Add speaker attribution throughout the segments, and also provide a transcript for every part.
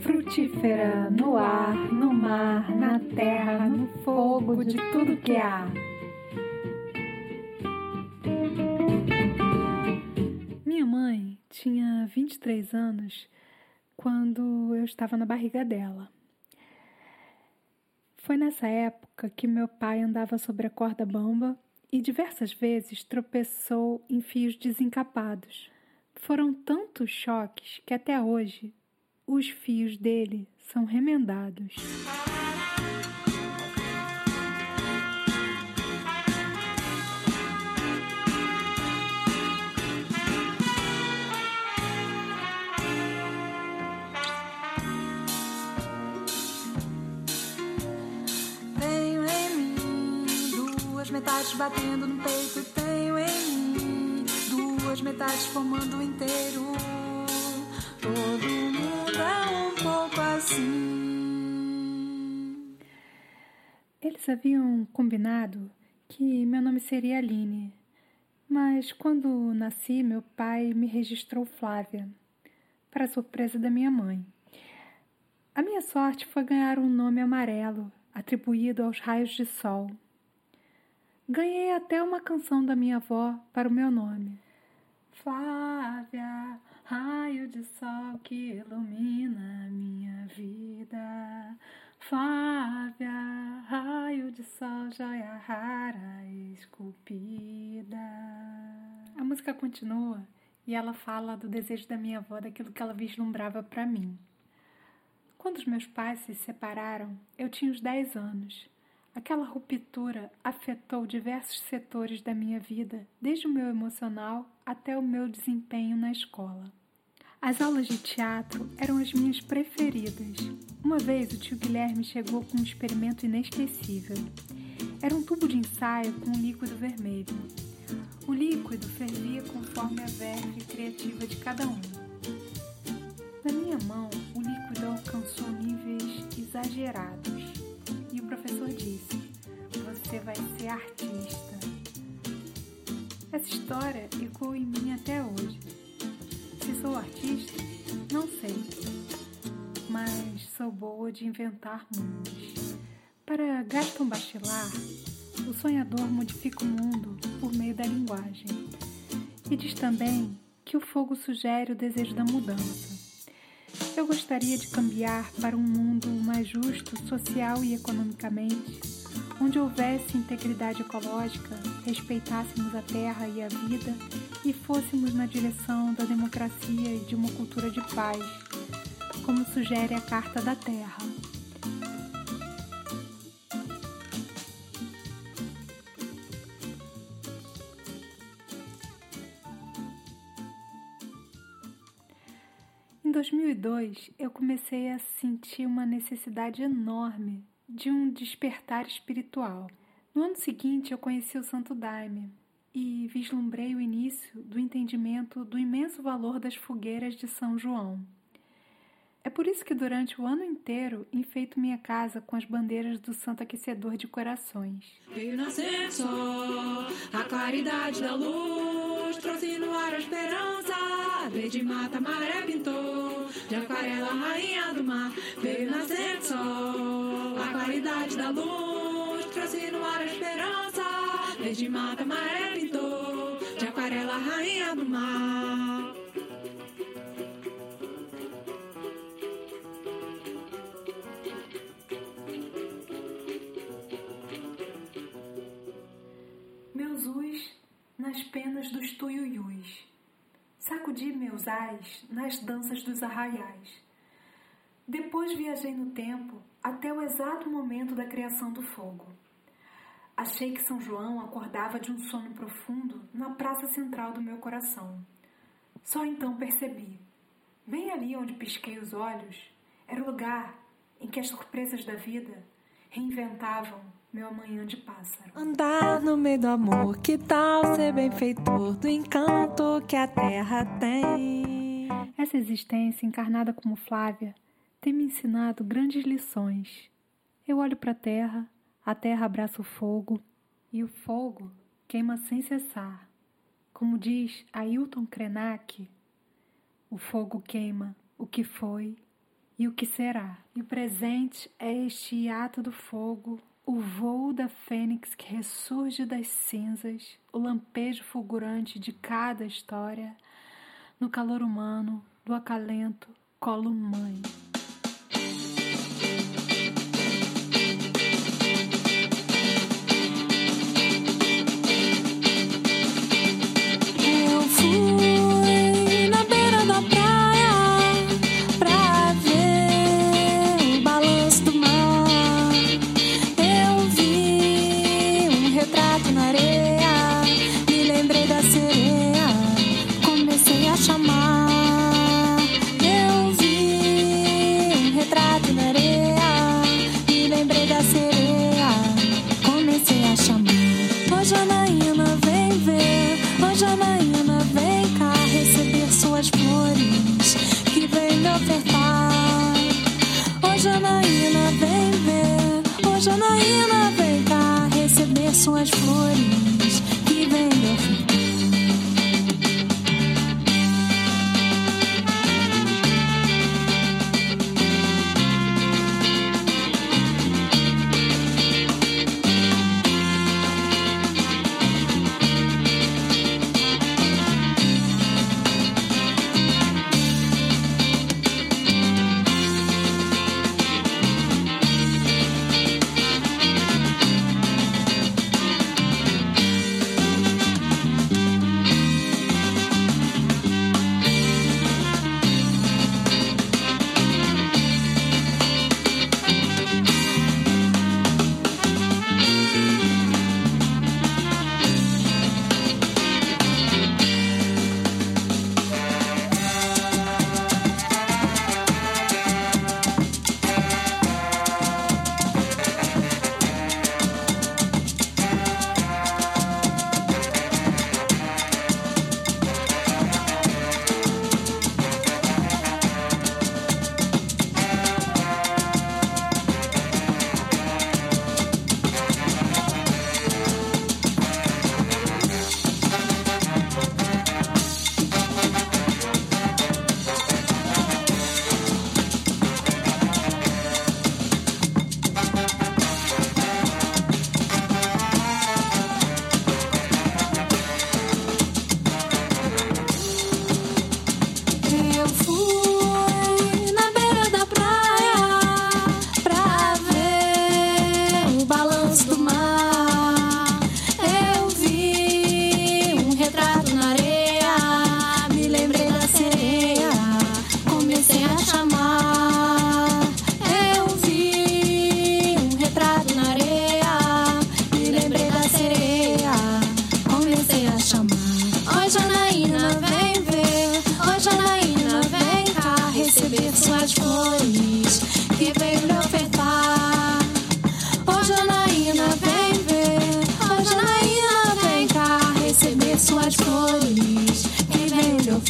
Speaker 1: Frutífera no ar, no mar, na terra, no fogo, de tudo que há. Minha mãe tinha 23 anos quando eu estava na barriga dela. Foi nessa época que meu pai andava sobre a corda bamba e diversas vezes tropeçou em fios desencapados. Foram tantos choques que até hoje os fios dele são remendados.
Speaker 2: Tenho em mim duas metades batendo no peito. Tenho em duas metades formando o inteiro. Todo mundo é um pouco assim.
Speaker 1: Eles haviam combinado que meu nome seria Aline, mas quando nasci, meu pai me registrou Flávia, para surpresa da minha mãe. A minha sorte foi ganhar um nome amarelo, atribuído aos raios de sol. Ganhei até uma canção da minha avó para o meu nome. Flávia, raio de sol que ilumina minha vida. Flávia, raio de sol, joia rara esculpida. A música continua e ela fala do desejo da minha avó, daquilo que ela vislumbrava para mim. Quando os meus pais se separaram, eu tinha uns 10 anos. Aquela ruptura afetou diversos setores da minha vida, desde o meu emocional até o meu desempenho na escola. As aulas de teatro eram as minhas preferidas. Uma vez o tio Guilherme chegou com um experimento inesquecível. Era um tubo de ensaio com um líquido vermelho. O líquido fervia conforme a verve criativa de cada um. Na minha mão, o líquido alcançou níveis exagerados artista. Essa história ecoou em mim até hoje. Se sou artista, não sei, mas sou boa de inventar mundos. Para Gaston Bachelard, o sonhador modifica o mundo por meio da linguagem. E diz também que o fogo sugere o desejo da mudança. Eu gostaria de cambiar para um mundo mais justo, social e economicamente, onde houvesse integridade ecológica, respeitássemos a terra e a vida e fôssemos na direção da democracia e de uma cultura de paz, como sugere a Carta da Terra. Em 2002, eu comecei a sentir uma necessidade enorme de um despertar espiritual. No ano seguinte, eu conheci o Santo Daime e vislumbrei o início do entendimento do imenso valor das fogueiras de São João. É por isso que durante o ano inteiro enfeito minha casa com as bandeiras do Santo Aquecedor de Corações.
Speaker 2: Veio nascer sol, a claridade da luz trouxe no ar a esperança. Verde mata, maré pintou, de aquarela, rainha do mar. Veio nascer sol, claridade da luz trouxe no ar a esperança. Verde mata, maré pintou, de aquarela, rainha do mar.
Speaker 1: Meus us nas penas dos tuiuius. Sacudi meus ais nas danças dos arraiais. Depois viajei no tempo até o exato momento da criação do fogo. Achei que São João acordava de um sono profundo na praça central do meu coração. Só então percebi. Bem ali onde pisquei os olhos, era o lugar em que as surpresas da vida reinventavam meu amanhã de pássaro.
Speaker 2: Andar no meio do amor, que tal ser benfeitor do encanto que a terra tem?
Speaker 1: Essa existência encarnada como Flávia tem me ensinado grandes lições. Eu olho para a terra, a terra abraça o fogo e o fogo queima sem cessar, Como diz Ailton Krenak, o fogo queima o que foi e o que será. E o presente é este ato do fogo, o voo da fênix que ressurge das cinzas, o lampejo fulgurante de cada história, no calor humano do acalento colo mãe.
Speaker 2: Suas flores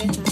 Speaker 2: que vem lhe ofertar.